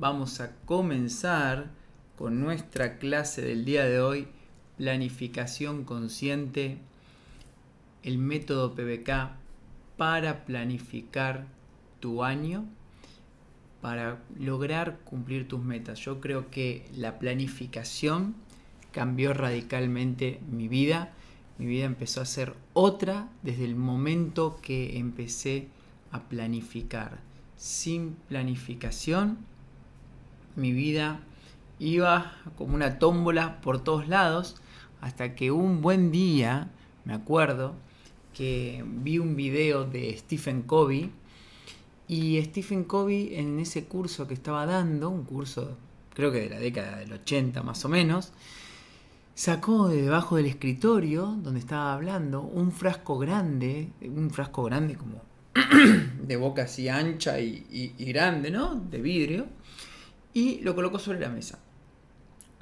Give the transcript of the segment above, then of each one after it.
vamos a comenzar con nuestra clase del día de hoy, planificación consciente, el método PBK para planificar tu año, para lograr cumplir tus metas. Yo creo que la planificación cambió radicalmente mi vida. Mi vida empezó a ser otra desde el momento que empecé a planificar. Sin planificación, mi vida iba como una tómbola por todos lados hasta que un buen día, me acuerdo, que vi un video de Stephen Covey y Stephen Covey en ese curso que estaba dando, un curso creo que de la década del 80 más o menos, sacó de debajo del escritorio donde estaba hablando un frasco grande, un frasco grande como de boca así ancha y, grande, ¿no? De vidrio, y lo colocó sobre la mesa.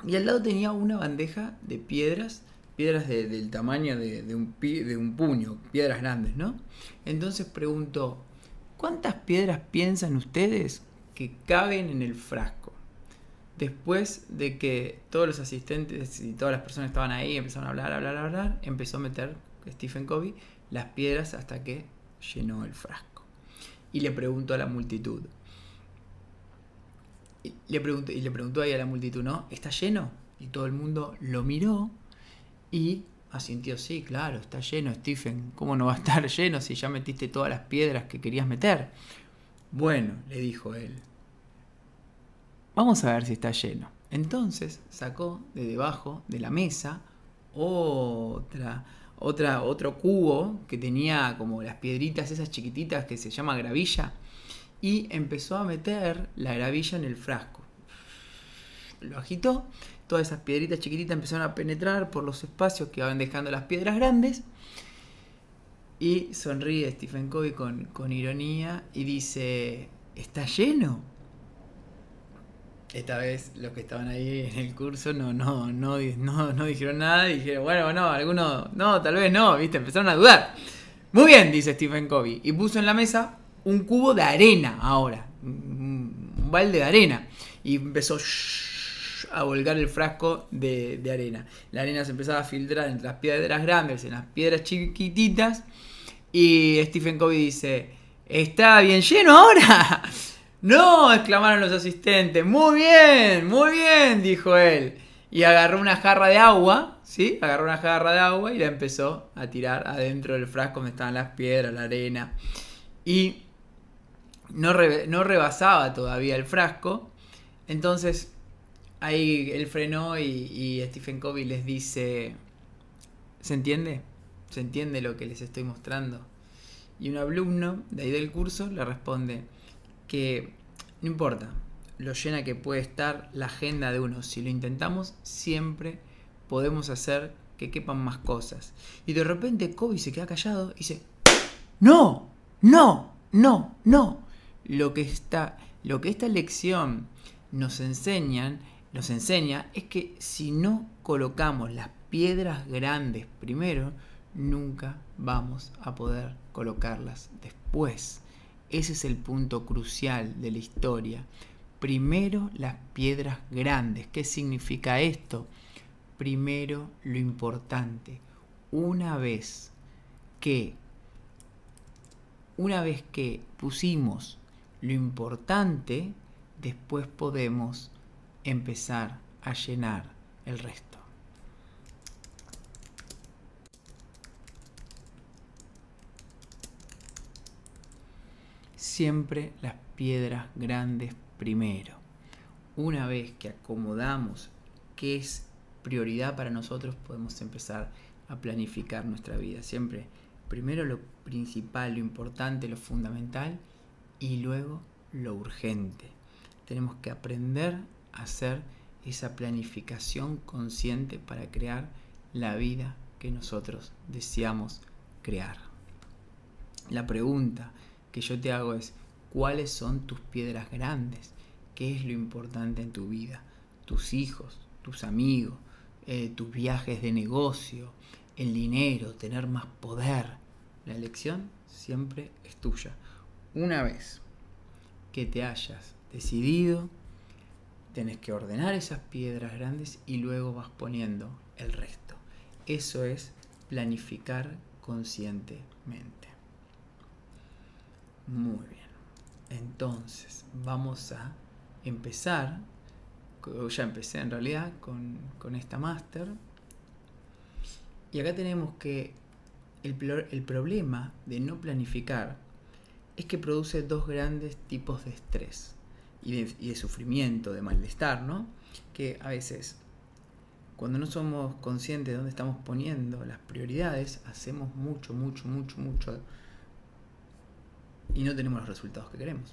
Y al lado tenía una bandeja de piedras, piedras del tamaño de, un, de un puño, piedras grandes, ¿no? Entonces preguntó, ¿cuántas piedras piensan ustedes que caben en el frasco? Después de que todos los asistentes y todas las personas estaban ahí empezaron a hablar, hablar, hablar, empezó a meter Stephen Covey las piedras hasta que llenó el frasco. Y le preguntó a la multitud. Y le preguntó, y le preguntó ahí a la multitud, ¿no? ¿Está lleno? Y todo el mundo lo miró y asintió, sí, claro, está lleno, Stephen. ¿Cómo no va a estar lleno si ya metiste todas las piedras que querías meter? Bueno, le dijo él, Vamos a ver si está lleno. Entonces sacó de debajo de la mesa otra, otra, otro cubo que tenía como las piedritas esas chiquititas que se llama gravilla y empezó a meter la gravilla en el frasco. Lo agitó, todas esas piedritas chiquititas empezaron a penetrar por los espacios que iban dejando las piedras grandes y sonríe Stephen Covey con, con ironía y dice, ¿está lleno? esta vez los que estaban ahí en el curso no, no, no, no, dijeron nada, dijeron, bueno, no, algunos, no, tal vez no, viste, empezaron a dudar. Muy bien, dice Stephen Covey, y puso en la mesa un cubo de arena ahora, un, balde de arena, y empezó a volcar el frasco de, arena. La arena se empezaba a filtrar entre las piedras grandes, en las piedras chiquititas, y Stephen Covey dice, ¿está bien lleno ahora? ¡No! exclamaron los asistentes. Muy bien, muy bien, dijo él. Y agarró una jarra de agua, ¿sí? Agarró una jarra de agua y la empezó a tirar adentro del frasco donde estaban las piedras, la arena. Y no, no rebasaba todavía el frasco. Entonces ahí él frenó y, Stephen Covey les dice, ¿se entiende? ¿Se entiende lo que les estoy mostrando? Y un alumno de ahí del curso le responde, que no importa lo llena que puede estar la agenda de uno, si lo intentamos siempre podemos hacer que quepan más cosas. Y de repente Kobe se queda callado y dice, no, no, no, no. Lo que, está, lo que esta lección nos enseñan, nos enseña es que si no colocamos las piedras grandes primero, nunca vamos a poder colocarlas después. Ese es el punto crucial de la historia. Primero las piedras grandes. ¿Qué significa esto? Primero lo importante. Una vez que una vez que pusimos lo importante, después podemos empezar a llenar el resto. siempre las piedras grandes primero. Una vez que acomodamos qué es prioridad para nosotros, podemos empezar a planificar nuestra vida. Siempre primero lo principal, lo importante, lo fundamental y luego lo urgente. Tenemos que aprender a hacer esa planificación consciente para crear la vida que nosotros deseamos crear. La pregunta que yo te hago es, ¿cuáles son tus piedras grandes? ¿Qué es lo importante en tu vida? Tus hijos, tus amigos, eh, tus viajes de negocio, el dinero, tener más poder. La elección siempre es tuya. Una vez que te hayas decidido tenés que ordenar esas piedras grandes y luego vas poniendo el resto. Eso es planificar conscientemente. Muy bien. Entonces, vamos a empezar, ya empecé en realidad con, con esta máster. Y acá tenemos que el, el problema de no planificar es que produce dos grandes tipos de estrés y de, sufrimiento, de malestar, ¿no? Que a veces, cuando no somos conscientes de dónde estamos poniendo las prioridades, hacemos mucho, mucho, mucho, mucho y no tenemos los resultados que queremos.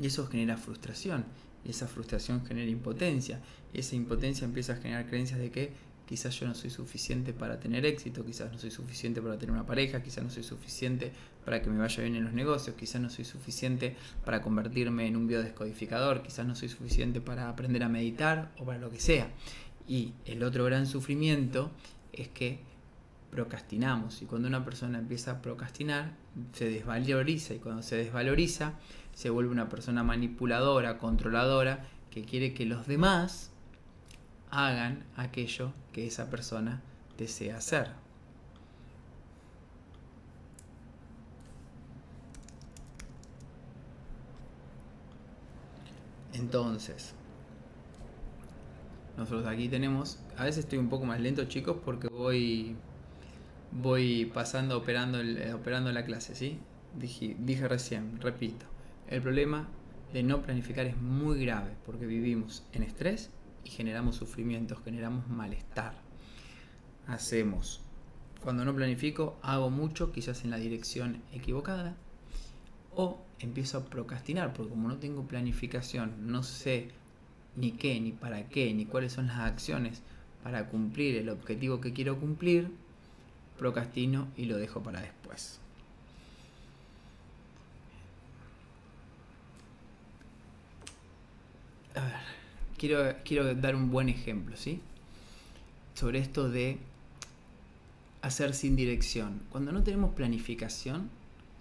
Y eso genera frustración, y esa frustración genera impotencia, y esa impotencia empieza a generar creencias de que quizás yo no soy suficiente para tener éxito, quizás no soy suficiente para tener una pareja, quizás no soy suficiente para que me vaya bien en los negocios, quizás no soy suficiente para convertirme en un biodescodificador, quizás no soy suficiente para aprender a meditar o para lo que sea. Y el otro gran sufrimiento es que procrastinamos y cuando una persona empieza a procrastinar se desvaloriza y cuando se desvaloriza se vuelve una persona manipuladora, controladora, que quiere que los demás hagan aquello que esa persona desea hacer. Entonces, nosotros aquí tenemos, a veces estoy un poco más lento chicos porque voy voy pasando operando el, operando la clase, ¿sí? Dije, dije recién, repito, el problema de no planificar es muy grave porque vivimos en estrés y generamos sufrimientos, generamos malestar. Hacemos. Cuando no planifico, hago mucho, quizás en la dirección equivocada, o empiezo a procrastinar, porque como no tengo planificación, no sé ni qué, ni para qué, ni cuáles son las acciones para cumplir el objetivo que quiero cumplir, procrastino y lo dejo para después. A ver quiero, dar un buen ejemplo, ¿sí? Sobre esto de hacer sin dirección. Cuando no tenemos planificación,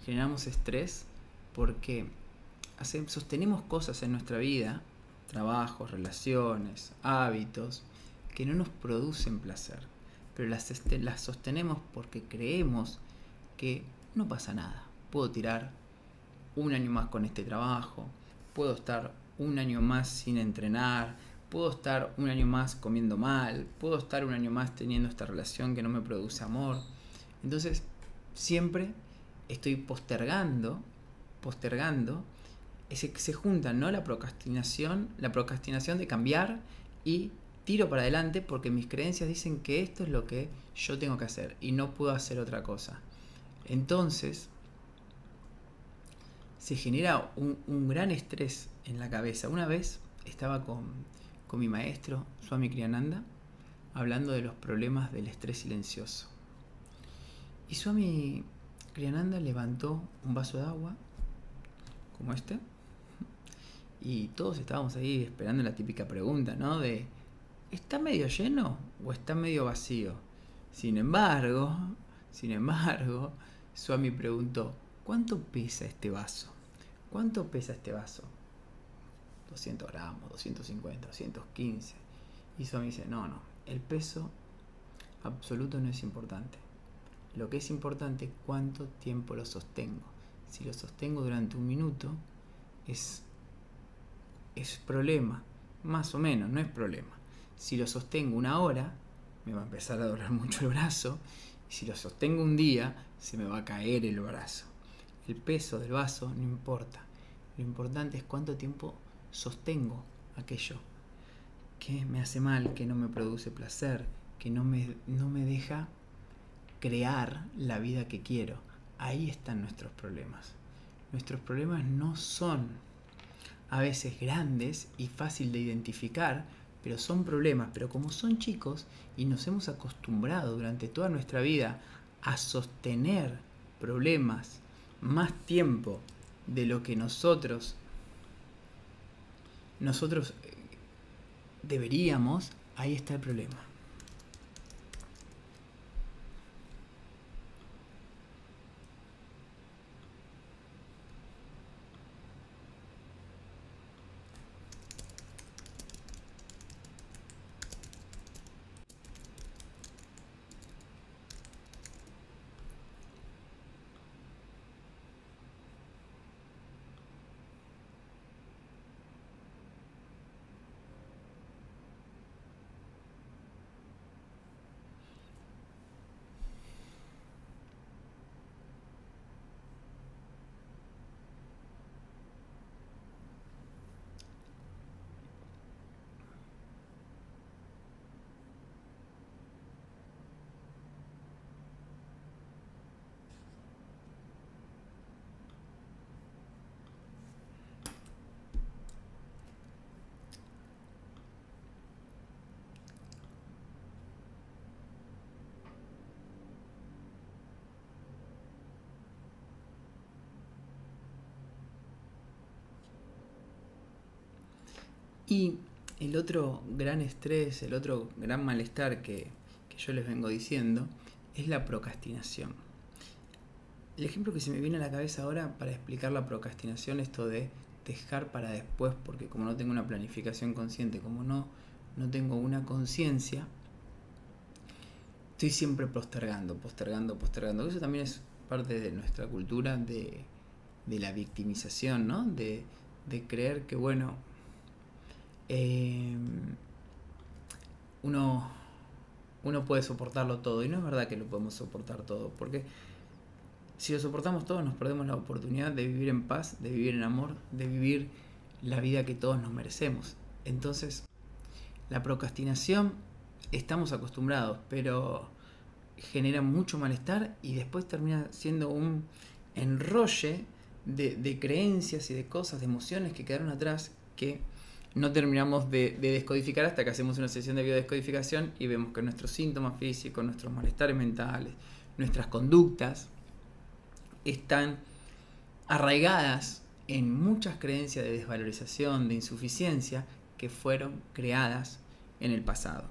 generamos estrés porque sostenemos cosas en nuestra vida, trabajos, relaciones, hábitos, que no nos producen placer, pero las, las sostenemos porque creemos que no pasa nada. Puedo tirar un año más con este trabajo, puedo estar un año más sin entrenar, puedo estar un año más comiendo mal, puedo estar un año más teniendo esta relación que no me produce amor. Entonces, siempre estoy postergando, postergando, ese, se juntan, ¿no? La procrastinación, la procrastinación de cambiar y tiro para adelante porque mis creencias dicen que esto es lo que yo tengo que hacer y no puedo hacer otra cosa. Entonces, se genera un, gran estrés en la cabeza. Una vez estaba con, con mi maestro, Swami Kriyananda, hablando de los problemas del estrés silencioso. Y Swami Kriyananda levantó un vaso de agua, como este, y todos estábamos ahí esperando la típica pregunta, ¿no? De, ¿está medio lleno o está medio vacío? Sin embargo, sin embargo, Swami preguntó, ¿cuánto pesa este vaso? ¿Cuánto pesa este vaso? 200 gramos, 250, 215. Y me dice, no, no, el peso absoluto no es importante. Lo que es importante es cuánto tiempo lo sostengo. Si lo sostengo durante un minuto, es, es problema. Más o menos, no es problema. Si lo sostengo una hora, me va a empezar a doler mucho el brazo. Y si lo sostengo un día, se me va a caer el brazo. El peso del vaso no importa. Lo importante es cuánto tiempo sostengo aquello que me hace mal, que no me produce placer, que no me, no me deja crear la vida que quiero. Ahí están nuestros problemas. Nuestros problemas no son a veces grandes y fácil de identificar, pero son problemas. Pero como son chicos y nos hemos acostumbrado durante toda nuestra vida a sostener problemas más tiempo de lo que nosotros nosotros eh, deberíamos, ahí está el problema. Y el otro gran estrés, el otro gran malestar que, que yo les vengo diciendo, es la procrastinación. El ejemplo que se me viene a la cabeza ahora para explicar la procrastinación, esto de dejar para después, porque como no tengo una planificación consciente, como no, no tengo una conciencia, estoy siempre postergando, postergando, postergando. Eso también es parte de nuestra cultura de, de la victimización, ¿no? De, de creer que, bueno, eh, uno, uno puede soportarlo todo. Y no es verdad que lo podemos soportar todo, porque si lo soportamos todo nos perdemos la oportunidad de vivir en paz, de vivir en amor, de vivir la vida que todos nos merecemos. Entonces, la procrastinación estamos acostumbrados, pero genera mucho malestar y después termina siendo un enrolle de, creencias y de cosas, de emociones que quedaron atrás que no terminamos de, descodificar hasta que hacemos una sesión de biodescodificación y vemos que nuestros síntomas físicos, nuestros malestares mentales, nuestras conductas están arraigadas en muchas creencias de desvalorización, de insuficiencia que fueron creadas en el pasado.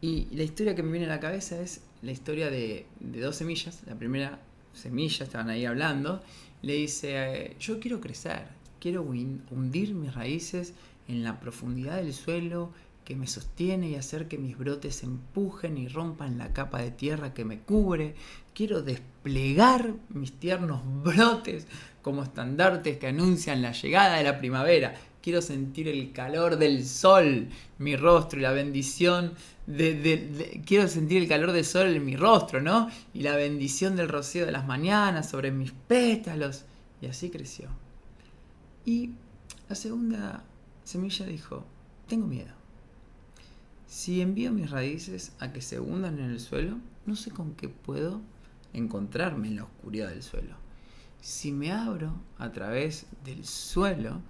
Y la historia que me viene a la cabeza es la historia de, de dos semillas. La primera semilla, estaban ahí hablando, le dice, yo quiero crecer, quiero hundir mis raíces en la profundidad del suelo que me sostiene y hacer que mis brotes empujen y rompan la capa de tierra que me cubre. Quiero desplegar mis tiernos brotes como estandartes que anuncian la llegada de la primavera. Quiero sentir el calor del sol, mi rostro y la bendición de, quiero sentir el calor del sol en mi rostro, ¿no? Y la bendición del rocío de las mañanas sobre mis pétalos. Y así creció. Y la segunda semilla dijo, tengo miedo. Si envío mis raíces a que se hundan en el suelo, no sé con qué puedo encontrarme en la oscuridad del suelo. Si me abro a través del suelo,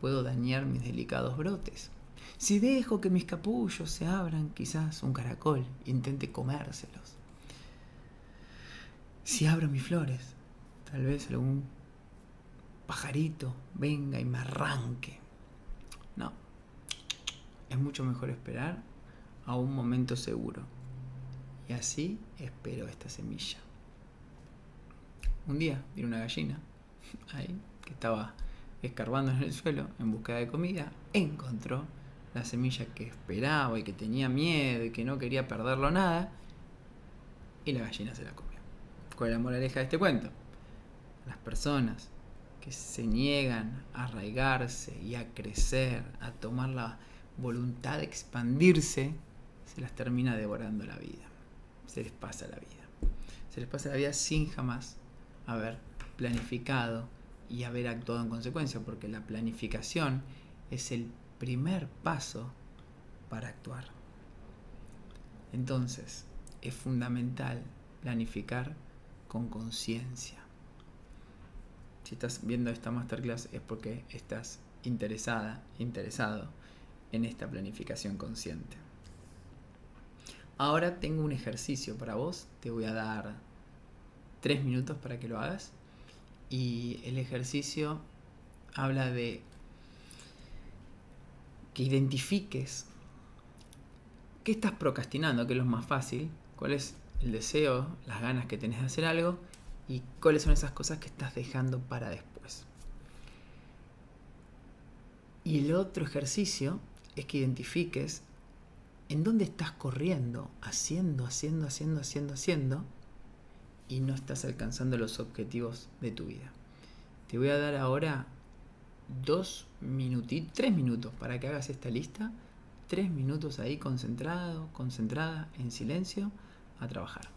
puedo dañar mis delicados brotes. Si dejo que mis capullos se abran, quizás un caracol intente comérselos. Si abro mis flores, tal vez algún pajarito venga y me arranque. Es mucho mejor esperar a un momento seguro. Y así espero esta semilla. Un día vi una gallina ahí que estaba escarbando en el suelo en búsqueda de comida, encontró la semilla que esperaba y que tenía miedo y que no quería perderlo nada, y la gallina se la comió. ¿Cuál es la moraleja de este cuento? Las personas que se niegan a arraigarse y a crecer, a tomar la voluntad de expandirse, se las termina devorando la vida. Se les pasa la vida. Se les pasa la vida sin jamás haber planificado y haber actuado en consecuencia, porque la planificación es el primer paso para actuar. Entonces, es fundamental planificar con conciencia. Si estás viendo esta masterclass es porque estás interesada, interesado en esta planificación consciente. Ahora tengo un ejercicio para vos, te voy a dar tres minutos para que lo hagas y el ejercicio habla de que identifiques qué estás procrastinando, que es lo más fácil, cuál es el deseo, las ganas que tenés de hacer algo y cuáles son esas cosas que estás dejando para después. Y el otro ejercicio es que identifiques en dónde estás corriendo, haciendo, haciendo, haciendo, haciendo, haciendo, y no estás alcanzando los objetivos de tu vida. Te voy a dar ahora dos minutitos, tres minutos para que hagas esta lista. Tres minutos ahí concentrado, concentrada, en silencio, a trabajar.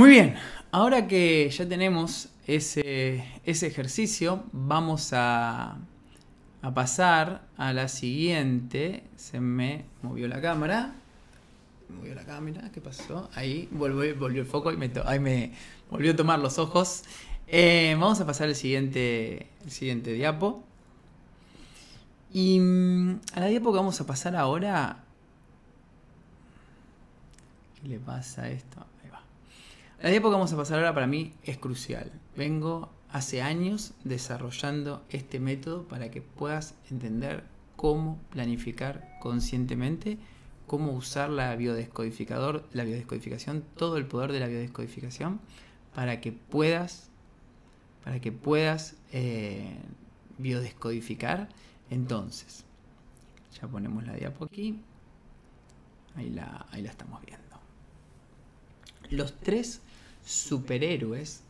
Muy bien, ahora que ya tenemos ese, ese ejercicio, vamos a, a pasar a la siguiente. Se me movió la cámara. Movió la cámara, ¿qué pasó? Ahí volvió, volvió el foco y me, ahí me volvió a tomar los ojos. Eh, vamos a pasar al siguiente, el siguiente diapo. Y mm, a la diapo que vamos a pasar ahora. ¿Qué le pasa a esto? La diapo que vamos a pasar ahora para mí es crucial. Vengo hace años desarrollando este método para que puedas entender cómo planificar conscientemente, cómo usar la biodescodificador, la biodescodificación, todo el poder de la biodescodificación para que puedas para que puedas eh, biodescodificar. Entonces, ya ponemos la diapo aquí. Ahí la, ahí la estamos viendo. Los tres superhéroes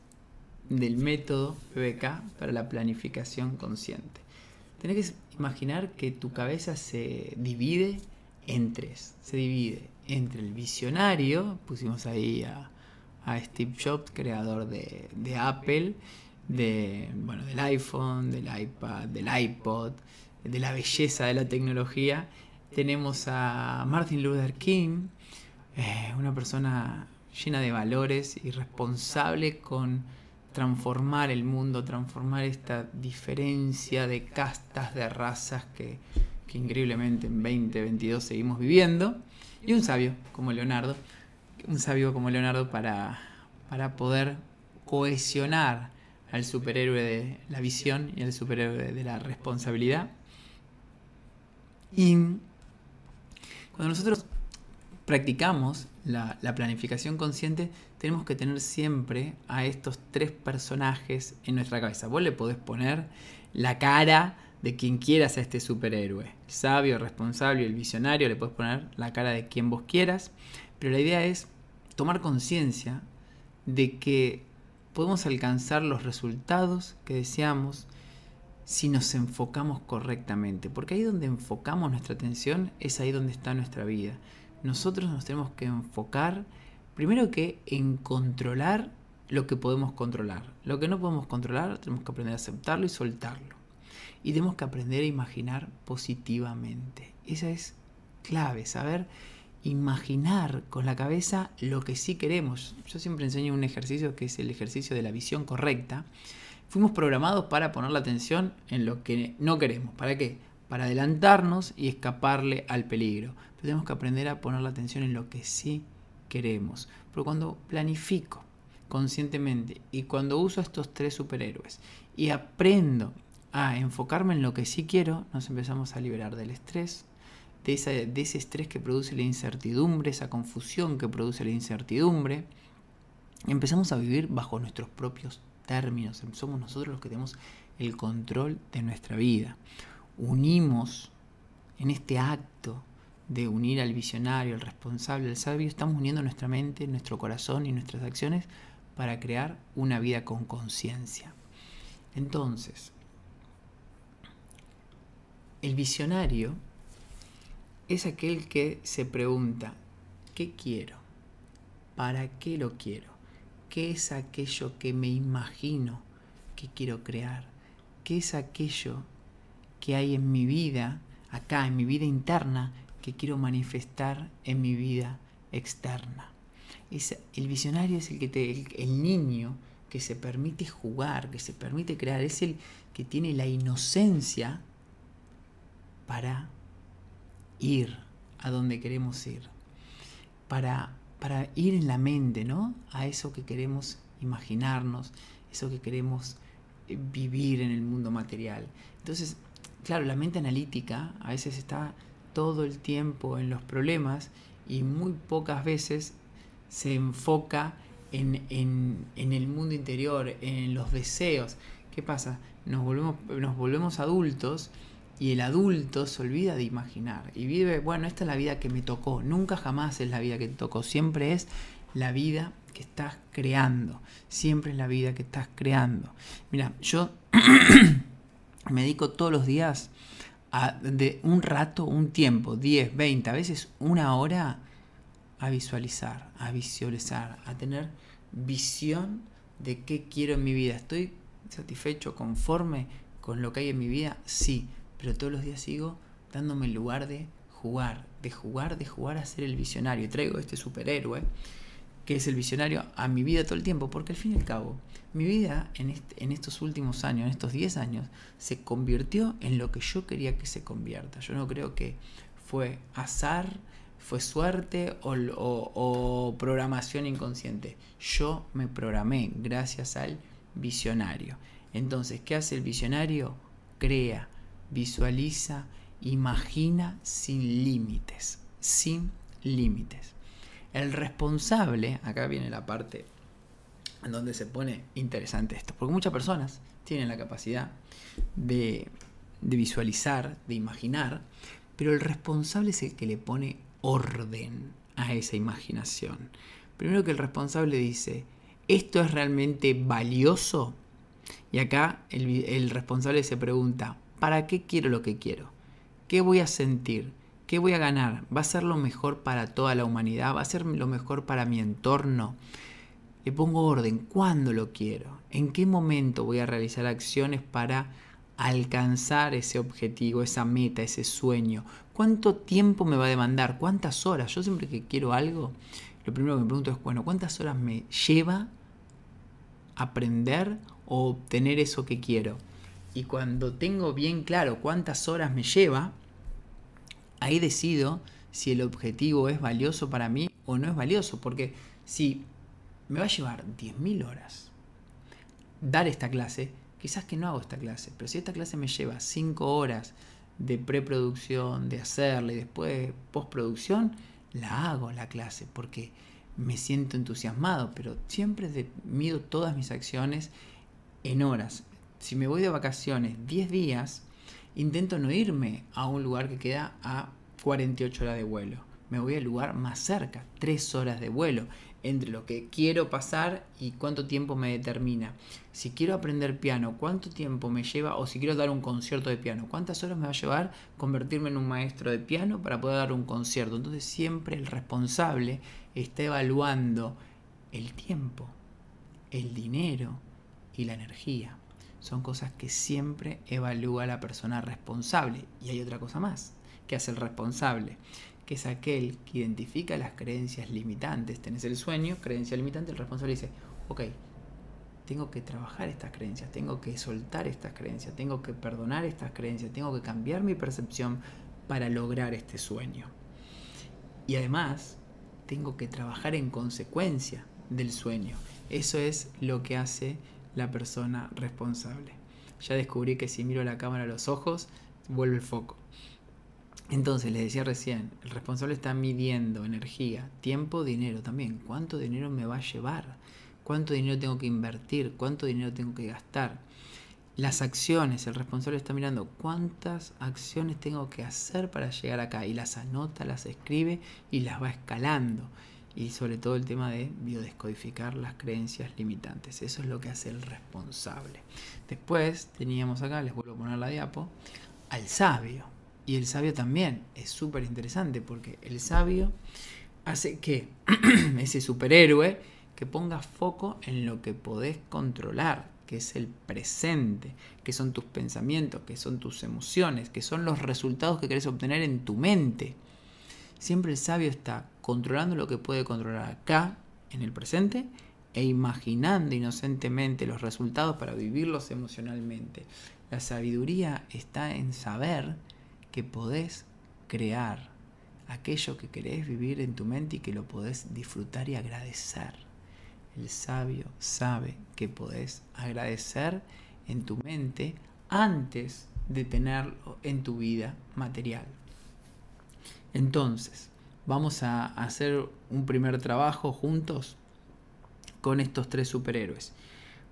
del método PBK para la planificación consciente. Tenés que imaginar que tu cabeza se divide en tres. Se divide entre el visionario, pusimos ahí a, Steve Jobs, creador de, Apple, de, bueno, del iPhone, del iPad, del iPod, de la belleza de la tecnología. Tenemos a Martin Luther King, eh, una persona llena de valores y responsable con transformar el mundo, transformar esta diferencia de castas, de razas que, que increíblemente en 2022 seguimos viviendo. Y un sabio como Leonardo, un sabio como Leonardo para, para poder cohesionar al superhéroe de la visión y al superhéroe de la responsabilidad. Y cuando nosotros practicamos la, planificación consciente, tenemos que tener siempre a estos tres personajes en nuestra cabeza. Vos le podés poner la cara de quien quieras a este superhéroe. Sabio, el responsable, el visionario, le podés poner la cara de quien vos quieras. Pero la idea es tomar conciencia de que podemos alcanzar los resultados que deseamos si nos enfocamos correctamente. Porque ahí donde enfocamos nuestra atención es ahí donde está nuestra vida. Nosotros nos tenemos que enfocar primero que en controlar lo que podemos controlar. Lo que no podemos controlar tenemos que aprender a aceptarlo y soltarlo. Y tenemos que aprender a imaginar positivamente. Esa es clave, saber imaginar con la cabeza lo que sí queremos. Yo siempre enseño un ejercicio que es el ejercicio de la visión correcta. Fuimos programados para poner la atención en lo que no queremos. ¿Para qué? Para adelantarnos y escaparle al peligro. Tenemos que aprender a poner la atención en lo que sí queremos. Pero cuando planifico conscientemente y cuando uso estos tres superhéroes y aprendo a enfocarme en lo que sí quiero, nos empezamos a liberar del estrés, de, ese estrés que produce la incertidumbre, esa confusión que produce la incertidumbre. Empezamos a vivir bajo nuestros propios términos. Somos nosotros los que tenemos el control de nuestra vida. Unimos en este acto de unir al visionario, al responsable, al sabio, estamos uniendo nuestra mente, nuestro corazón y nuestras acciones para crear una vida con conciencia. Entonces, el visionario es aquel que se pregunta, ¿qué quiero? ¿Para qué lo quiero? ¿Qué es aquello que me imagino que quiero crear? ¿Qué es aquello que hay en mi vida, acá, en mi vida interna, que quiero manifestar en mi vida externa? Es, el visionario es el, que te, el niño que se permite jugar, que se permite crear, es el que tiene la inocencia para ir a donde queremos ir, para, para ir en la mente, ¿no? A eso que queremos imaginarnos, eso que queremos eh, vivir en el mundo material. Entonces, claro, la mente analítica a veces está todo el tiempo en los problemas y muy pocas veces se enfoca en, en, el mundo interior, en los deseos. ¿Qué pasa? Nos volvemos, nos volvemos adultos y el adulto se olvida de imaginar y vive, bueno, esta es la vida que me tocó. Nunca jamás es la vida que te tocó, siempre es la vida que estás creando. Siempre es la vida que estás creando. Mira, yo me dedico todos los días a, de un rato, un tiempo, 10, 20, a veces una hora a visualizar, a visualizar, a tener visión de qué quiero en mi vida. ¿Estoy satisfecho, conforme con lo que hay en mi vida? Sí, pero todos los días sigo dándome el lugar de jugar, de jugar, de jugar a ser el visionario. Traigo este superhéroe que es el visionario a mi vida todo el tiempo, porque al fin y al cabo, mi vida en, estos últimos años, en estos 10 años, se convirtió en lo que yo quería que se convierta. Yo no creo que fue azar, fue suerte o, o, programación inconsciente. Yo me programé gracias al visionario. Entonces, ¿qué hace el visionario? Crea, visualiza, imagina sin límites. Sin límites. El responsable, acá viene la parte en donde se pone interesante esto, porque muchas personas tienen la capacidad de, de visualizar, de imaginar, pero el responsable es el que le pone orden a esa imaginación. Primero que el responsable dice, ¿esto es realmente valioso? Y acá el, el, responsable se pregunta, ¿para qué quiero lo que quiero? ¿Qué voy a sentir? ¿Qué voy a ganar? ¿Va a ser lo mejor para toda la humanidad? ¿Va a ser lo mejor para mi entorno? Le pongo orden, ¿cuándo lo quiero? ¿En qué momento voy a realizar acciones para alcanzar ese objetivo, esa meta, ese sueño? ¿Cuánto tiempo me va a demandar? ¿Cuántas horas? Yo siempre que quiero algo, lo primero que me pregunto es, bueno, ¿cuántas horas me lleva aprender o obtener eso que quiero? Y cuando tengo bien claro cuántas horas me lleva, ahí decido si el objetivo es valioso para mí o no es valioso. Porque si me va a llevar 10.000 horas dar esta clase, quizás que no hago esta clase. Pero si esta clase me lleva 5 horas de preproducción, de hacerla y después postproducción, la hago la clase porque me siento entusiasmado, pero siempre mido todas mis acciones en horas. Si me voy de vacaciones 10 días, intento no irme a un lugar que queda a 48 horas de vuelo. Me voy al lugar más cerca, 3 horas de vuelo, entre lo que quiero pasar y cuánto tiempo me determina. Si quiero aprender piano, cuánto tiempo me lleva, o si quiero dar un concierto de piano, cuántas horas me va a llevar convertirme en un maestro de piano para poder dar un concierto. Entonces siempre el responsable está evaluando el tiempo, el dinero y la energía son cosas que siempre evalúa la persona responsable. Y hay otra cosa más, que hace el responsable, que es aquel que identifica las creencias limitantes. Tenés el sueño, creencia limitante, el responsable dice, ok, tengo que trabajar estas creencias, tengo que soltar estas creencias, tengo que perdonar estas creencias, tengo que cambiar mi percepción para lograr este sueño. Y además, tengo que trabajar en consecuencia del sueño. Eso es lo que hace la persona responsable. Ya descubrí que si miro la cámara a los ojos, vuelve el foco. Entonces, les decía recién, el responsable está midiendo energía, tiempo, dinero también. ¿Cuánto dinero me va a llevar? ¿Cuánto dinero tengo que invertir? ¿Cuánto dinero tengo que gastar? Las acciones, el responsable está mirando cuántas acciones tengo que hacer para llegar acá y las anota, las escribe y las va escalando y sobre todo el tema de biodescodificar las creencias limitantes. Eso es lo que hace el responsable. Después teníamos acá, les vuelvo a poner la diapo, al sabio. Y el sabio también es súper interesante porque el sabio hace que ese superhéroe que ponga foco en lo que podés controlar, que es el presente, que son tus pensamientos, que son tus emociones, que son los resultados que querés obtener en tu mente. Siempre el sabio está controlando lo que puede controlar acá, en el presente, e imaginando inocentemente los resultados para vivirlos emocionalmente. La sabiduría está en saber que podés crear aquello que querés vivir en tu mente y que lo podés disfrutar y agradecer. El sabio sabe que podés agradecer en tu mente antes de tenerlo en tu vida material. Entonces, vamos a hacer un primer trabajo juntos con estos tres superhéroes.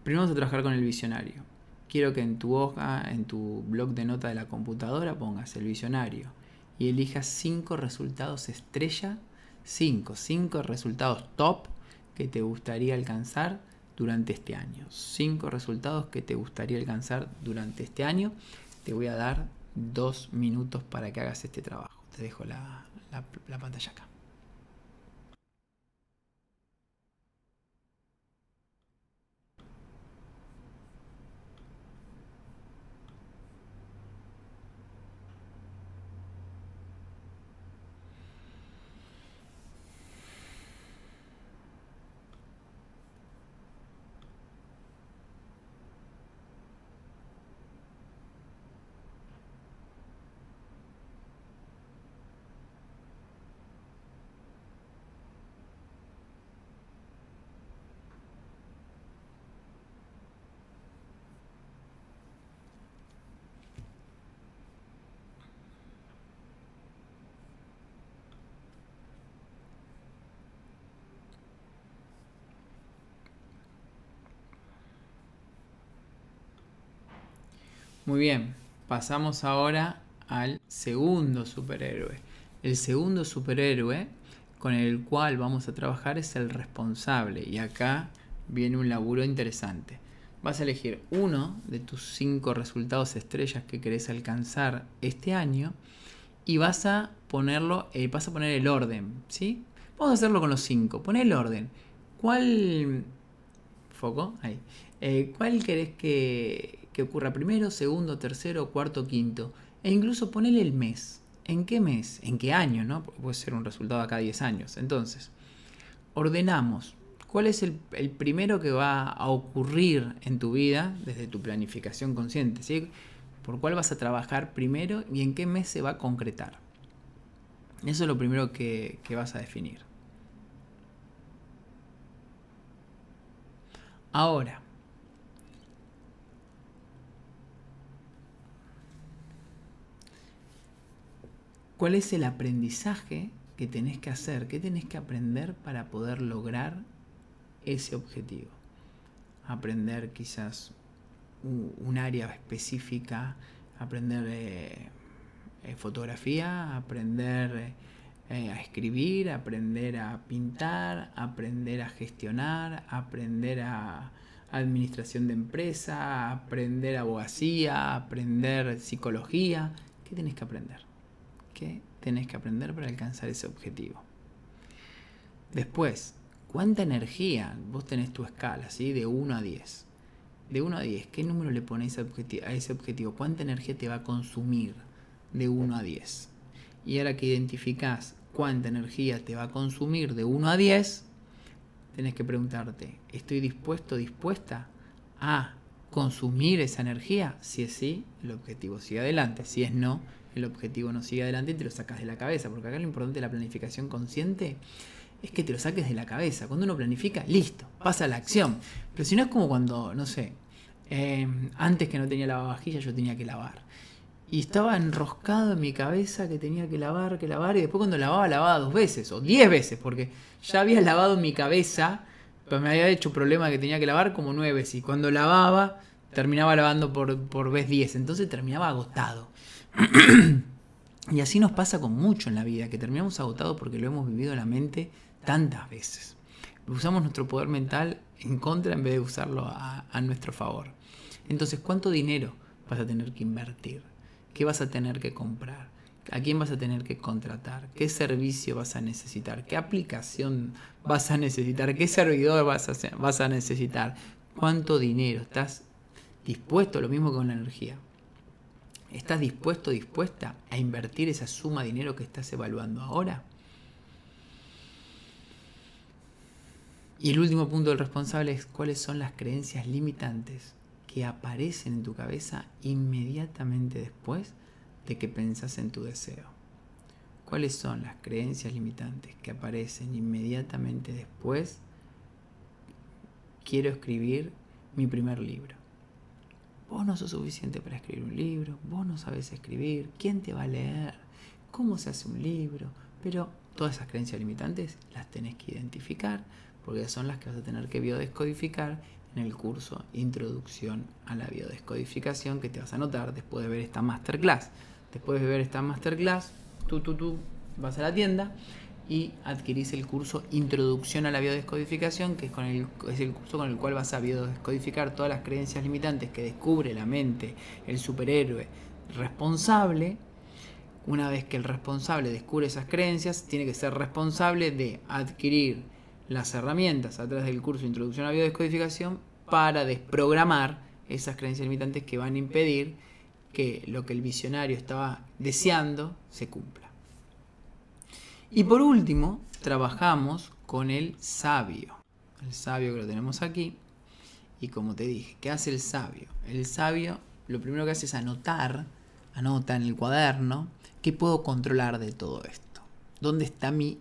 Primero vamos a trabajar con el visionario. Quiero que en tu hoja, en tu blog de nota de la computadora pongas el visionario y elijas cinco resultados estrella, cinco, cinco resultados top que te gustaría alcanzar durante este año. Cinco resultados que te gustaría alcanzar durante este año. Te voy a dar dos minutos para que hagas este trabajo te dejo la, la pantalla acá. Muy bien, pasamos ahora al segundo superhéroe. El segundo superhéroe con el cual vamos a trabajar es el responsable. Y acá viene un laburo interesante. Vas a elegir uno de tus cinco resultados estrellas que querés alcanzar este año y vas a ponerlo, eh, vas a poner el orden, ¿sí? Vamos a hacerlo con los cinco. Pon el orden. ¿Cuál foco? Ahí. Eh, ¿Cuál querés que, que, ocurra primero, segundo, tercero, cuarto, quinto? E incluso ponele el mes. ¿En qué mes? ¿En qué año? ¿no? puede ser un resultado acá 10 años. Entonces, ordenamos. ¿Cuál es el, primero que va a ocurrir en tu vida desde tu planificación consciente? ¿Por cuál vas a trabajar primero y en qué mes se va a concretar? Eso es lo primero que vas a definir. Ahora, ¿cuál es el aprendizaje que tenés que hacer? ¿Qué tenés que aprender para poder lograr ese objetivo? Aprender quizás un área específica, aprender eh, eh, fotografía, aprender eh, a escribir, aprender a pintar, aprender a gestionar, aprender a administración de empresa, aprender abogacía, aprender psicología. ¿Qué tenés que aprender? ¿Qué tenés que aprender para alcanzar ese objetivo? Después, ¿cuánta energía? Vos tenés tu escala, ¿sí? De 1 a 10. De 1 a 10, ¿qué número le pones a ese objetivo? ¿Cuánta energía te va a consumir de 1 a 10? Y ahora que identificás cuánta energía te va a consumir de 1 a 10, tenés que preguntarte, ¿estoy dispuesto, dispuesta a consumir esa energía? Si es sí, el objetivo sigue adelante. Si es no, el objetivo no sigue adelante y te lo sacas de la cabeza. Porque acá lo importante de la planificación consciente es que te lo saques de la cabeza. Cuando uno planifica, listo, pasa la acción. Pero si no es como cuando, no sé, eh, antes que no tenía lavavajilla yo tenía que lavar. Y estaba enroscado en mi cabeza que tenía que lavar, que lavar. Y después cuando lavaba, lavaba dos veces o diez veces. Porque ya había lavado mi cabeza. Pero me había hecho problema que tenía que lavar como nueve veces. Y cuando lavaba, terminaba lavando por, por vez diez. Entonces terminaba agotado. y así nos pasa con mucho en la vida. Que terminamos agotados porque lo hemos vivido en la mente tantas veces. Usamos nuestro poder mental en contra en vez de usarlo a, nuestro favor. Entonces, ¿cuánto dinero vas a tener que invertir? ¿Qué vas a tener que comprar? ¿A quién vas a tener que contratar? ¿Qué servicio vas a necesitar? ¿Qué aplicación vas a necesitar? ¿Qué servidor vas a, vas a necesitar? ¿Cuánto dinero? ¿Estás dispuesto? Lo mismo con la energía. ¿Estás dispuesto, dispuesta a invertir esa suma de dinero que estás evaluando ahora? Y el último punto del responsable es cuáles son las creencias limitantes que aparecen en tu cabeza inmediatamente después de que pensás en tu deseo. ¿Cuáles son las creencias limitantes que aparecen inmediatamente después? Quiero escribir mi primer libro. Vos no sos suficiente para escribir un libro, vos no sabes escribir, ¿quién te va a leer? ¿Cómo se hace un libro? Pero todas esas creencias limitantes las tenés que identificar porque son las que vas a tener que biodescodificar en el curso Introducción a la Biodescodificación que te vas a anotar después de ver esta masterclass. Después de ver esta masterclass, tú, tú, tú vas a la tienda y adquirís el curso Introducción a la Biodescodificación, que es, con el, curso con el cual vas a biodescodificar todas las creencias limitantes que descubre la mente, el superhéroe responsable. Una vez que el responsable descubre esas creencias, tiene que ser responsable de adquirir las herramientas a través del curso Introducción a la Biodescodificación para desprogramar esas creencias limitantes que van a impedir que lo que el visionario estaba deseando se cumpla. Y por último, trabajamos con el sabio. El sabio que lo tenemos aquí. Y como te dije, ¿qué hace el sabio? El sabio lo primero que hace es anotar, anota en el cuaderno, ¿qué puedo controlar de todo esto? ¿Dónde está mi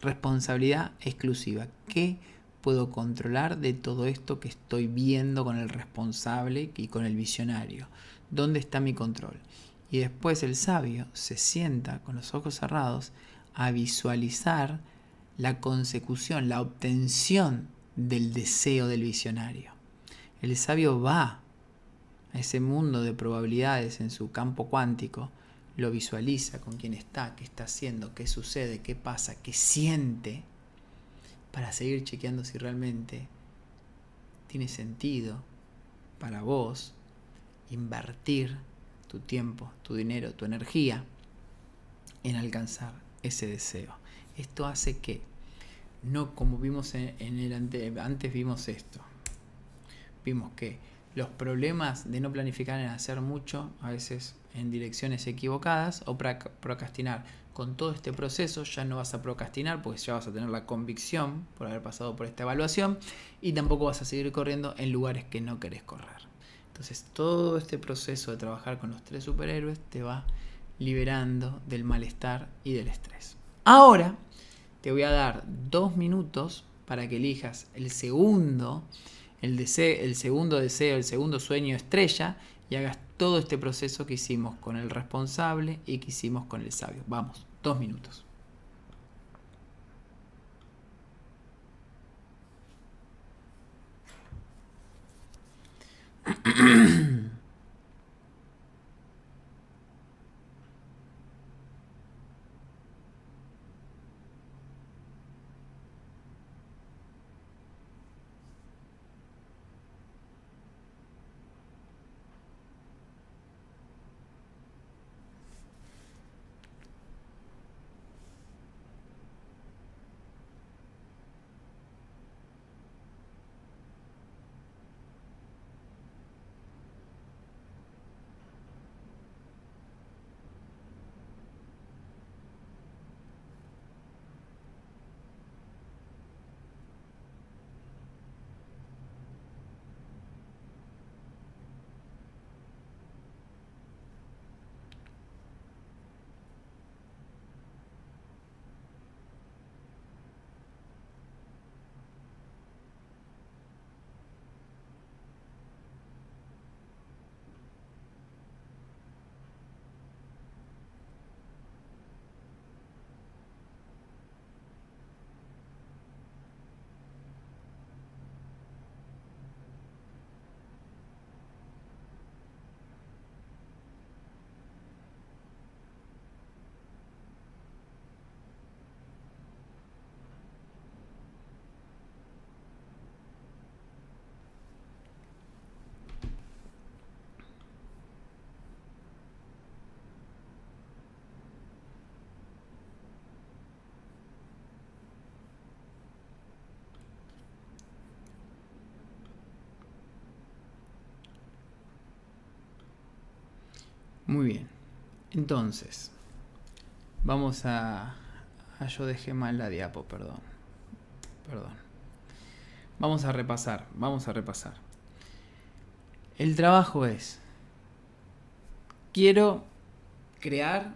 responsabilidad exclusiva. ¿Qué puedo controlar de todo esto que estoy viendo con el responsable y con el visionario? ¿Dónde está mi control? Y después el sabio se sienta con los ojos cerrados a visualizar la consecución, la obtención del deseo del visionario. El sabio va a ese mundo de probabilidades en su campo cuántico, lo visualiza con quién está, qué está haciendo, qué sucede, qué pasa, qué siente, para seguir chequeando si realmente tiene sentido para vos invertir tu tiempo, tu dinero, tu energía en alcanzar ese deseo. Esto hace que, no como vimos en, el antes vimos esto, vimos que los problemas de no planificar en hacer mucho, a veces en direcciones equivocadas, o procrastinar. Con todo este proceso ya no vas a procrastinar porque ya vas a tener la convicción por haber pasado por esta evaluación y tampoco vas a seguir corriendo en lugares que no querés correr. Entonces todo este proceso de trabajar con los tres superhéroes te va liberando del malestar y del estrés. Ahora te voy a dar dos minutos para que elijas el segundo, el, deseo, el segundo deseo, el segundo sueño estrella y hagas todo este proceso que hicimos con el responsable y que hicimos con el sabio. Vamos, dos minutos. Muy bien. Entonces, vamos a... Yo dejé mal la diapo, perdón. Perdón. Vamos a repasar, vamos a repasar. El trabajo es, quiero crear,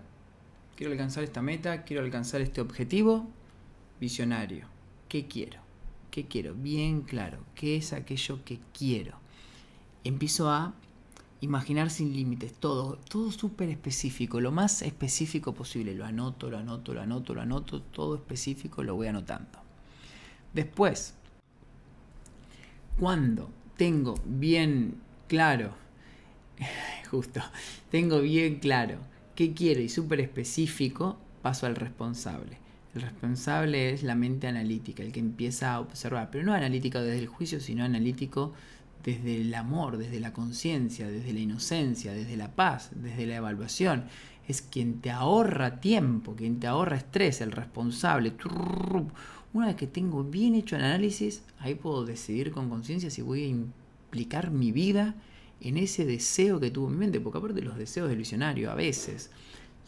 quiero alcanzar esta meta, quiero alcanzar este objetivo visionario. ¿Qué quiero? ¿Qué quiero? Bien claro. ¿Qué es aquello que quiero? Empiezo a imaginar sin límites, todo, todo súper específico, lo más específico posible. Lo anoto, lo anoto, lo anoto, lo anoto, todo específico lo voy anotando. Después, cuando tengo bien claro, justo, tengo bien claro qué quiero y súper específico, paso al responsable. El responsable es la mente analítica, el que empieza a observar, pero no analítico desde el juicio, sino analítico desde el amor, desde la conciencia, desde la inocencia, desde la paz, desde la evaluación. Es quien te ahorra tiempo, quien te ahorra estrés, el responsable. Una vez que tengo bien hecho el análisis, ahí puedo decidir con conciencia si voy a implicar mi vida en ese deseo que tuvo en mi mente, porque aparte los deseos del visionario a veces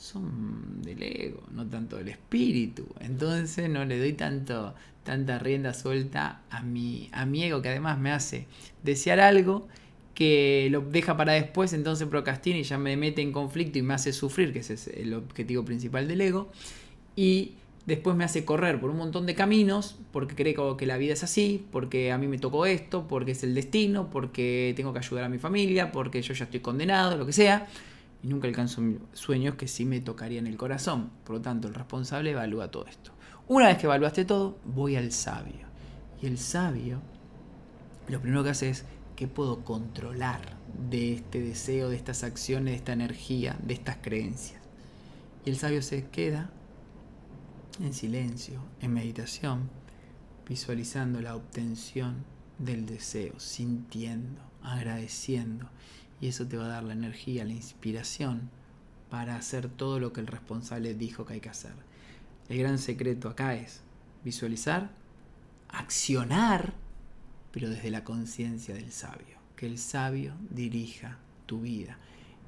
son del ego, no tanto del espíritu. Entonces no le doy tanto, tanta rienda suelta a mi, a mi ego, que además me hace desear algo que lo deja para después, entonces procrastina y ya me mete en conflicto y me hace sufrir, que ese es el objetivo principal del ego. Y después me hace correr por un montón de caminos, porque creo que la vida es así, porque a mí me tocó esto, porque es el destino, porque tengo que ayudar a mi familia, porque yo ya estoy condenado, lo que sea y nunca alcanzo sueños que sí me tocarían el corazón. Por lo tanto, el responsable evalúa todo esto. Una vez que evaluaste todo, voy al sabio. Y el sabio, lo primero que hace es, ¿qué puedo controlar de este deseo, de estas acciones, de esta energía, de estas creencias. Y el sabio se queda en silencio, en meditación, visualizando la obtención del deseo, sintiendo, agradeciendo. Y eso te va a dar la energía, la inspiración para hacer todo lo que el responsable dijo que hay que hacer. El gran secreto acá es visualizar, accionar, pero desde la conciencia del sabio. Que el sabio dirija tu vida.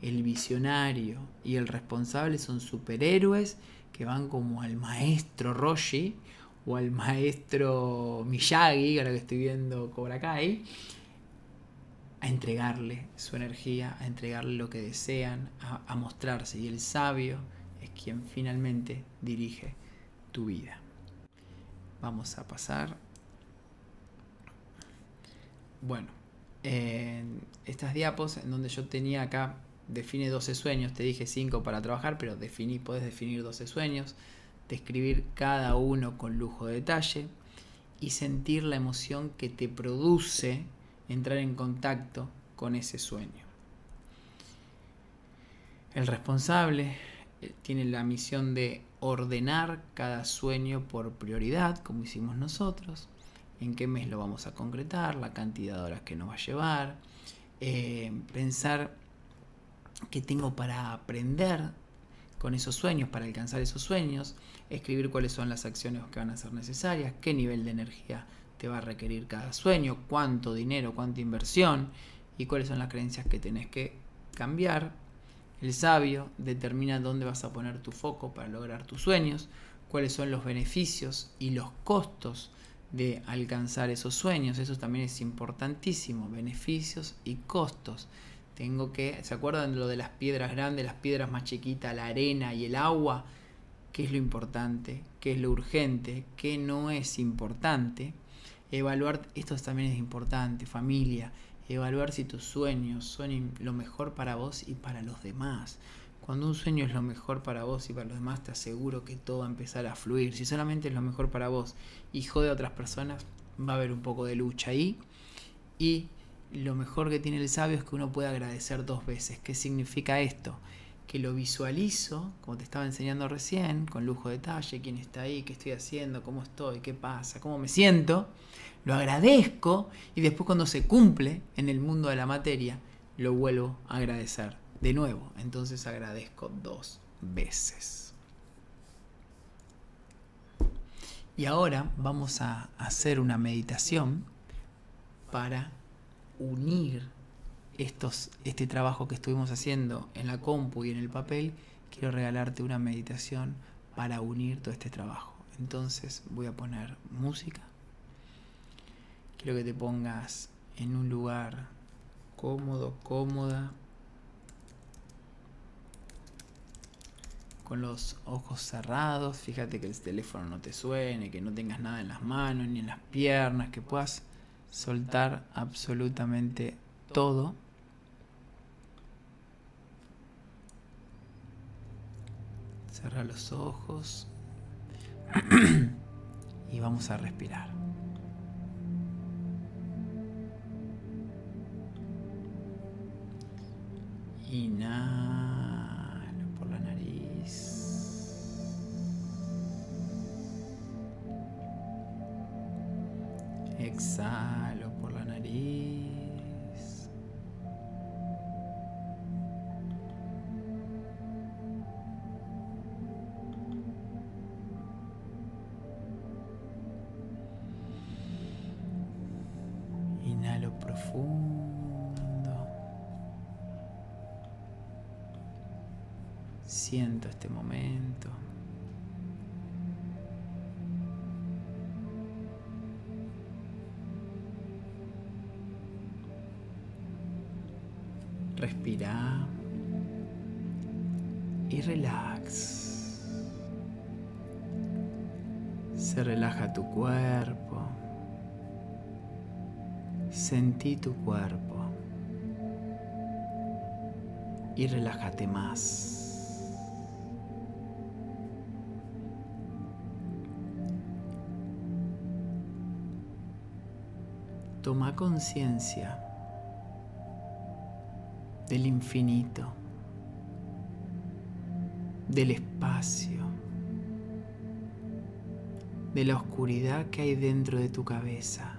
El visionario y el responsable son superhéroes que van como al maestro Roshi o al maestro Miyagi, ahora que estoy viendo Cobra Kai, a entregarle su energía, a entregarle lo que desean, a, mostrarse. Y el sabio es quien finalmente dirige tu vida. Vamos a pasar. Bueno, en estas diapos en donde yo tenía acá, define 12 sueños, te dije 5 para trabajar, pero definí, puedes definir 12 sueños, describir cada uno con lujo de detalle y sentir la emoción que te produce entrar en contacto con ese sueño. El responsable eh, tiene la misión de ordenar cada sueño por prioridad, como hicimos nosotros, en qué mes lo vamos a concretar, la cantidad de horas que nos va a llevar, eh, pensar qué tengo para aprender con esos sueños, para alcanzar esos sueños, escribir cuáles son las acciones que van a ser necesarias, qué nivel de energía va a requerir cada sueño, cuánto dinero, cuánta inversión y cuáles son las creencias que tenés que cambiar el sabio determina dónde vas a poner tu foco para lograr tus sueños, cuáles son los beneficios y los costos de alcanzar esos sueños. Eso también es importantísimo, beneficios y costos. Tengo que, ¿se acuerdan lo de las piedras grandes, las piedras más chiquitas, la arena y el agua? ¿Qué es lo importante? ¿Qué es lo urgente? ¿Qué no es importante? Evaluar, esto también es importante, familia evaluar si tus sueños son lo mejor para vos y para los demás. Cuando un sueño es lo mejor para vos y para los demás, te aseguro que todo va a empezar a fluir. Si solamente es lo mejor para vos y jode a otras personas, va a haber un poco de lucha ahí. Y lo mejor que tiene el sabio es que uno puede agradecer dos veces. ¿Qué significa esto? Que lo visualizo, como te estaba enseñando recién, con lujo de detalle, quién está ahí, qué estoy haciendo, cómo estoy, qué pasa, cómo me siento lo agradezco y después cuando se cumple en el mundo de la materia, lo vuelvo a agradecer de nuevo. Entonces agradezco dos veces. Y ahora vamos a hacer una meditación para unir estos, este trabajo que estuvimos haciendo en la compu y en el papel. Quiero regalarte una meditación para unir todo este trabajo. Entonces voy a poner música. Quiero que te pongas en un lugar cómodo, cómoda, con los ojos cerrados. Fíjate que el teléfono no te suene, que no tengas nada en las manos ni en las piernas, que puedas soltar absolutamente todo. Cerra los ojos y vamos a respirar. Inhalo por la nariz. Exhalo Más. Toma conciencia del infinito, del espacio, de la oscuridad que hay dentro de tu cabeza.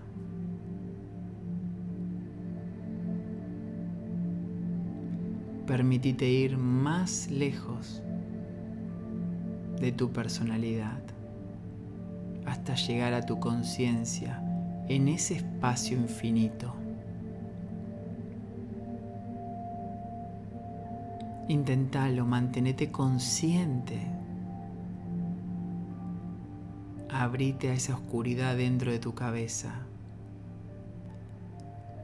Permitite ir más lejos de tu personalidad hasta llegar a tu conciencia en ese espacio infinito. Intentalo, mantenete consciente. Abrite a esa oscuridad dentro de tu cabeza.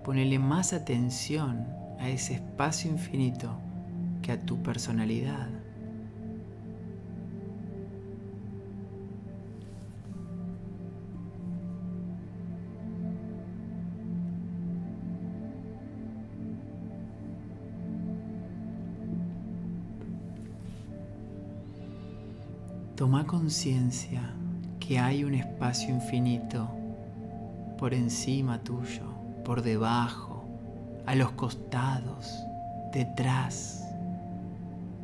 Ponele más atención a ese espacio infinito que a tu personalidad. Toma conciencia que hay un espacio infinito por encima tuyo, por debajo, a los costados, detrás.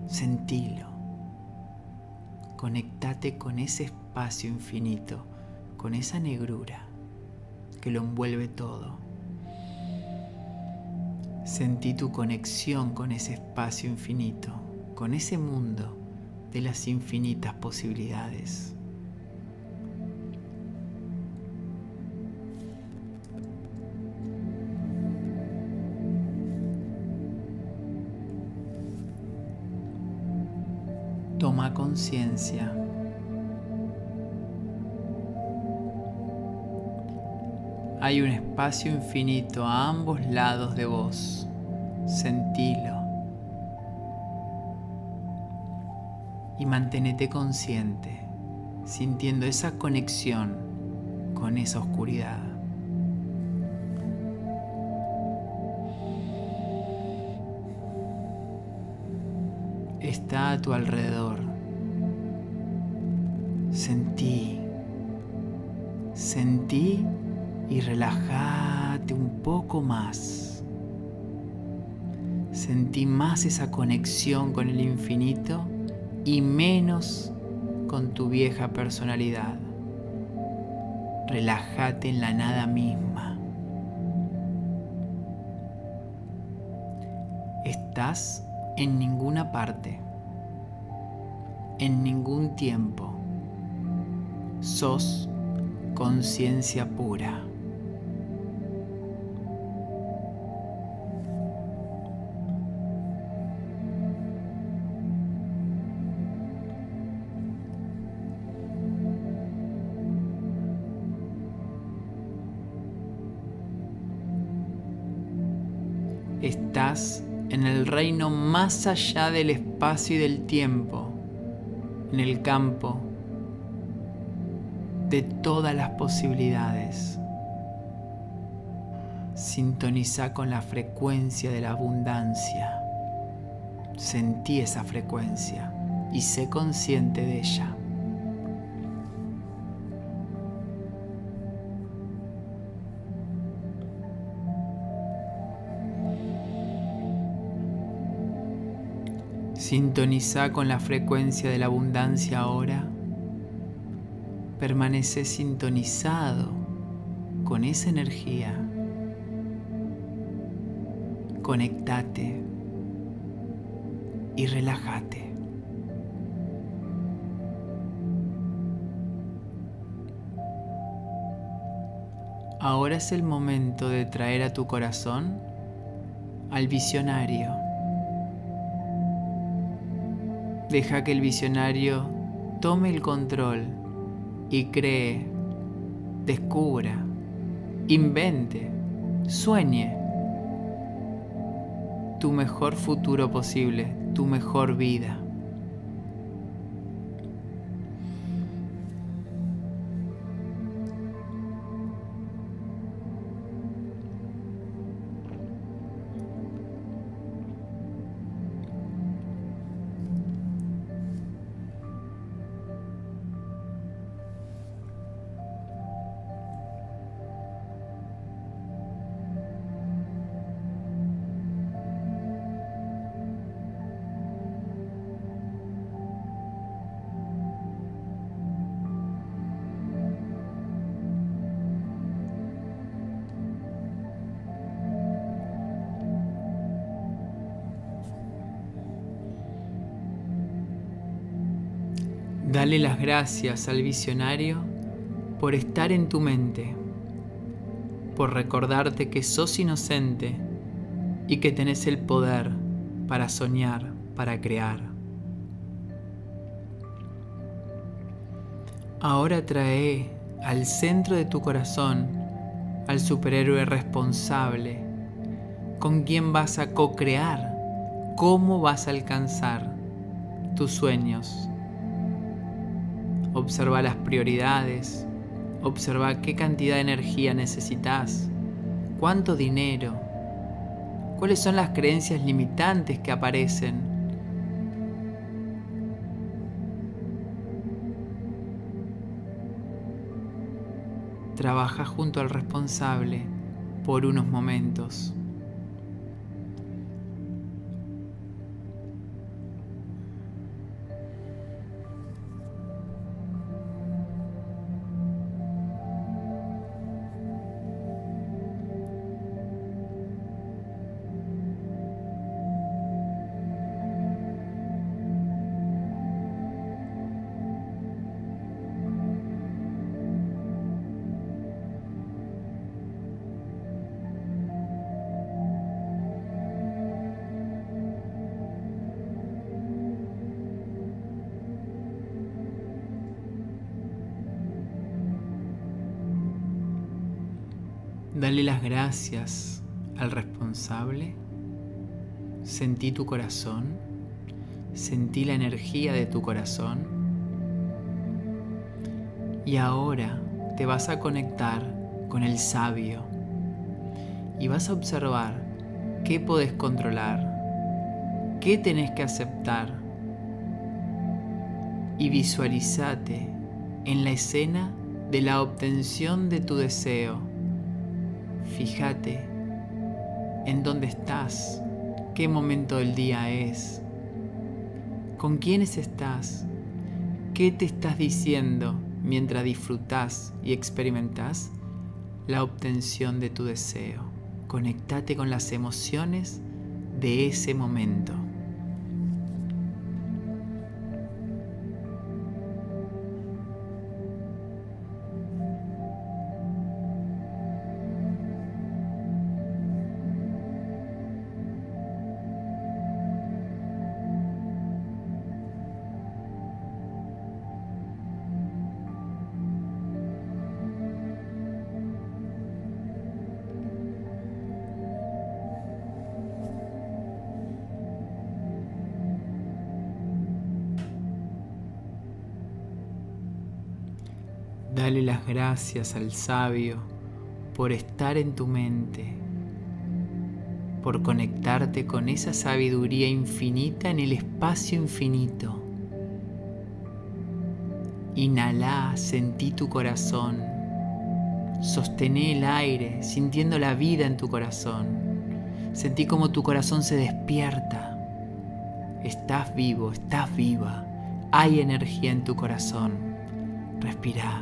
Sentilo. Conectate con ese espacio infinito, con esa negrura que lo envuelve todo. Sentí tu conexión con ese espacio infinito, con ese mundo de las infinitas posibilidades. Hay un espacio infinito a ambos lados de vos. Sentilo. y manténete consciente, sintiendo esa conexión con esa oscuridad. Está a tu alrededor. Sentí, sentí y relájate un poco más. Sentí más esa conexión con el infinito y menos con tu vieja personalidad. Relájate en la nada misma. Estás en ninguna parte, en ningún tiempo. Sos conciencia pura. Estás en el reino más allá del espacio y del tiempo, en el campo de todas las posibilidades. Sintoniza con la frecuencia de la abundancia. Sentí esa frecuencia y sé consciente de ella. Sintoniza con la frecuencia de la abundancia ahora. Permanece sintonizado con esa energía. Conectate y relájate. Ahora es el momento de traer a tu corazón al visionario Deja que el visionario tome el control y cree, descubra, invente, sueñe tu mejor futuro posible, tu mejor vida. Gracias al visionario por estar en tu mente, por recordarte que sos inocente y que tenés el poder para soñar, para crear. Ahora trae al centro de tu corazón al superhéroe responsable, con quien vas a co-crear, cómo vas a alcanzar tus sueños. Observa las prioridades, observa qué cantidad de energía necesitas, cuánto dinero, cuáles son las creencias limitantes que aparecen. Trabaja junto al responsable por unos momentos. Gracias al responsable. Sentí tu corazón. Sentí la energía de tu corazón. Y ahora te vas a conectar con el sabio. Y vas a observar qué podés controlar, qué tenés que aceptar. Y visualizate en la escena de la obtención de tu deseo Fíjate en dónde estás, qué momento del día es, con quiénes estás, qué te estás diciendo mientras disfrutas y experimentas la obtención de tu deseo. Conectate con las emociones de ese momento. Gracias al sabio por estar en tu mente, por conectarte con esa sabiduría infinita en el espacio infinito. Inhala, sentí tu corazón. Sostené el aire, sintiendo la vida en tu corazón. Sentí como tu corazón se despierta. Estás vivo, estás viva. Hay energía en tu corazón. Respira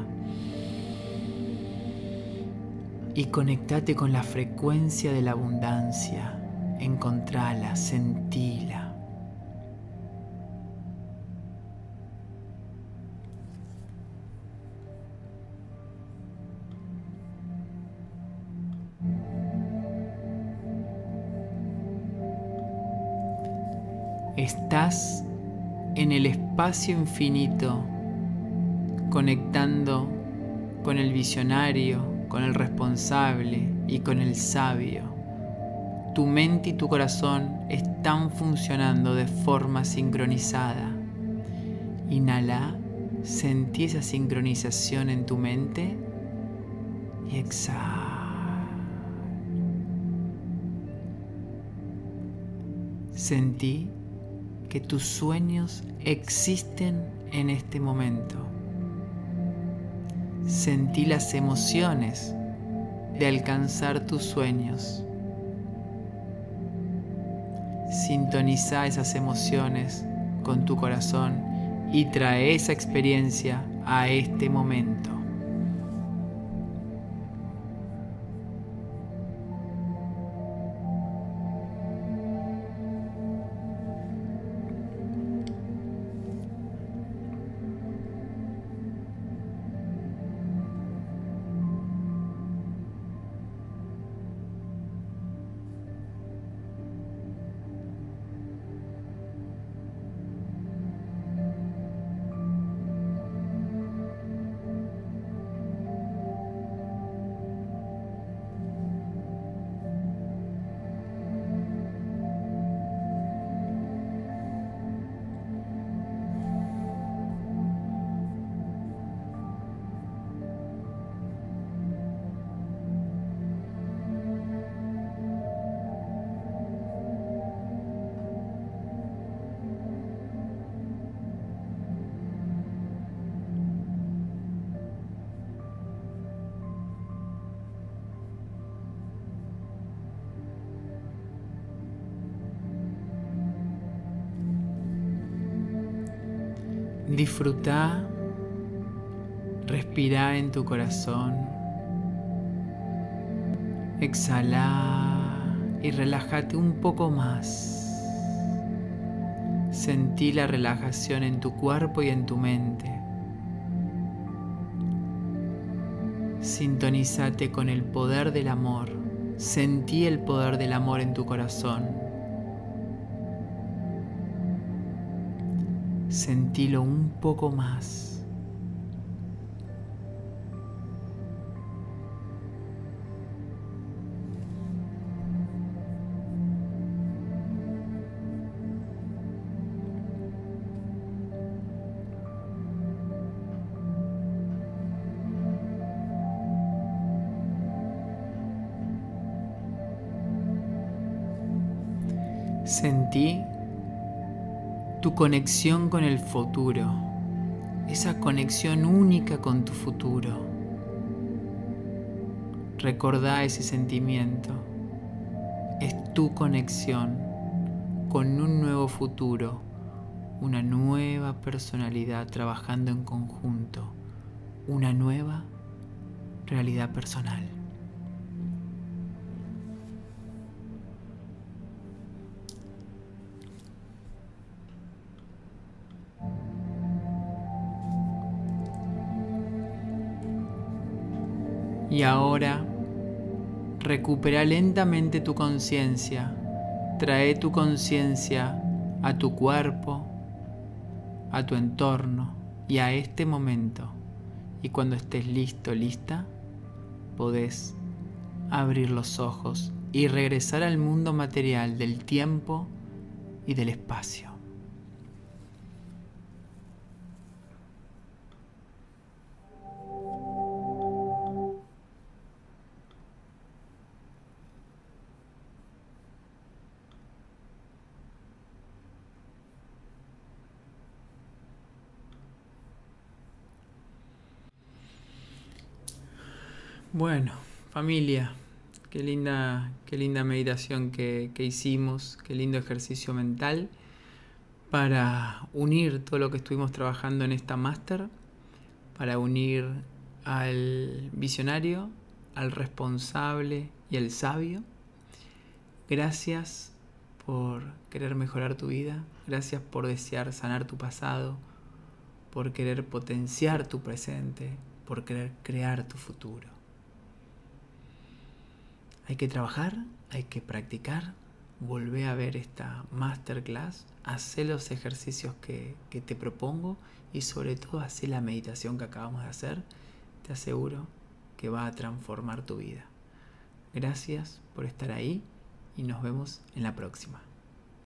y conectate con la frecuencia de la abundancia. Encontrala, sentila. Estás en el espacio infinito conectando con el visionario, con el responsable y con el sabio. Tu mente y tu corazón están funcionando de forma sincronizada. Inhala, sentí esa sincronización en tu mente y exhala. Sentí que tus sueños existen en este momento sentí las emociones de alcanzar tus sueños. Sintoniza esas emociones con tu corazón y trae esa experiencia a este momento. Disfruta, respira en tu corazón, exhala y relájate un poco más. Sentí la relajación en tu cuerpo y en tu mente. Sintonízate con el poder del amor. Sentí el poder del amor en tu corazón. Sentílo un poco más. Conexión con el futuro, esa conexión única con tu futuro. Recordá ese sentimiento. Es tu conexión con un nuevo futuro, una nueva personalidad trabajando en conjunto, una nueva realidad personal. Y ahora recupera lentamente tu conciencia. Trae tu conciencia a tu cuerpo, a tu entorno y a este momento. Y cuando estés listo, lista, podés abrir los ojos y regresar al mundo material del tiempo y del espacio. Bueno, familia, qué linda, qué linda meditación que, que, hicimos, qué lindo ejercicio mental para unir todo lo que estuvimos trabajando en esta máster, para unir al visionario, al responsable y al sabio. Gracias por querer mejorar tu vida, gracias por desear sanar tu pasado, por querer potenciar tu presente, por querer crear tu futuro. Hay que trabajar, hay que practicar, volver a ver esta masterclass, hacer los ejercicios que, que te propongo y sobre todo hacer la meditación que acabamos de hacer. Te aseguro que va a transformar tu vida. Gracias por estar ahí y nos vemos en la próxima.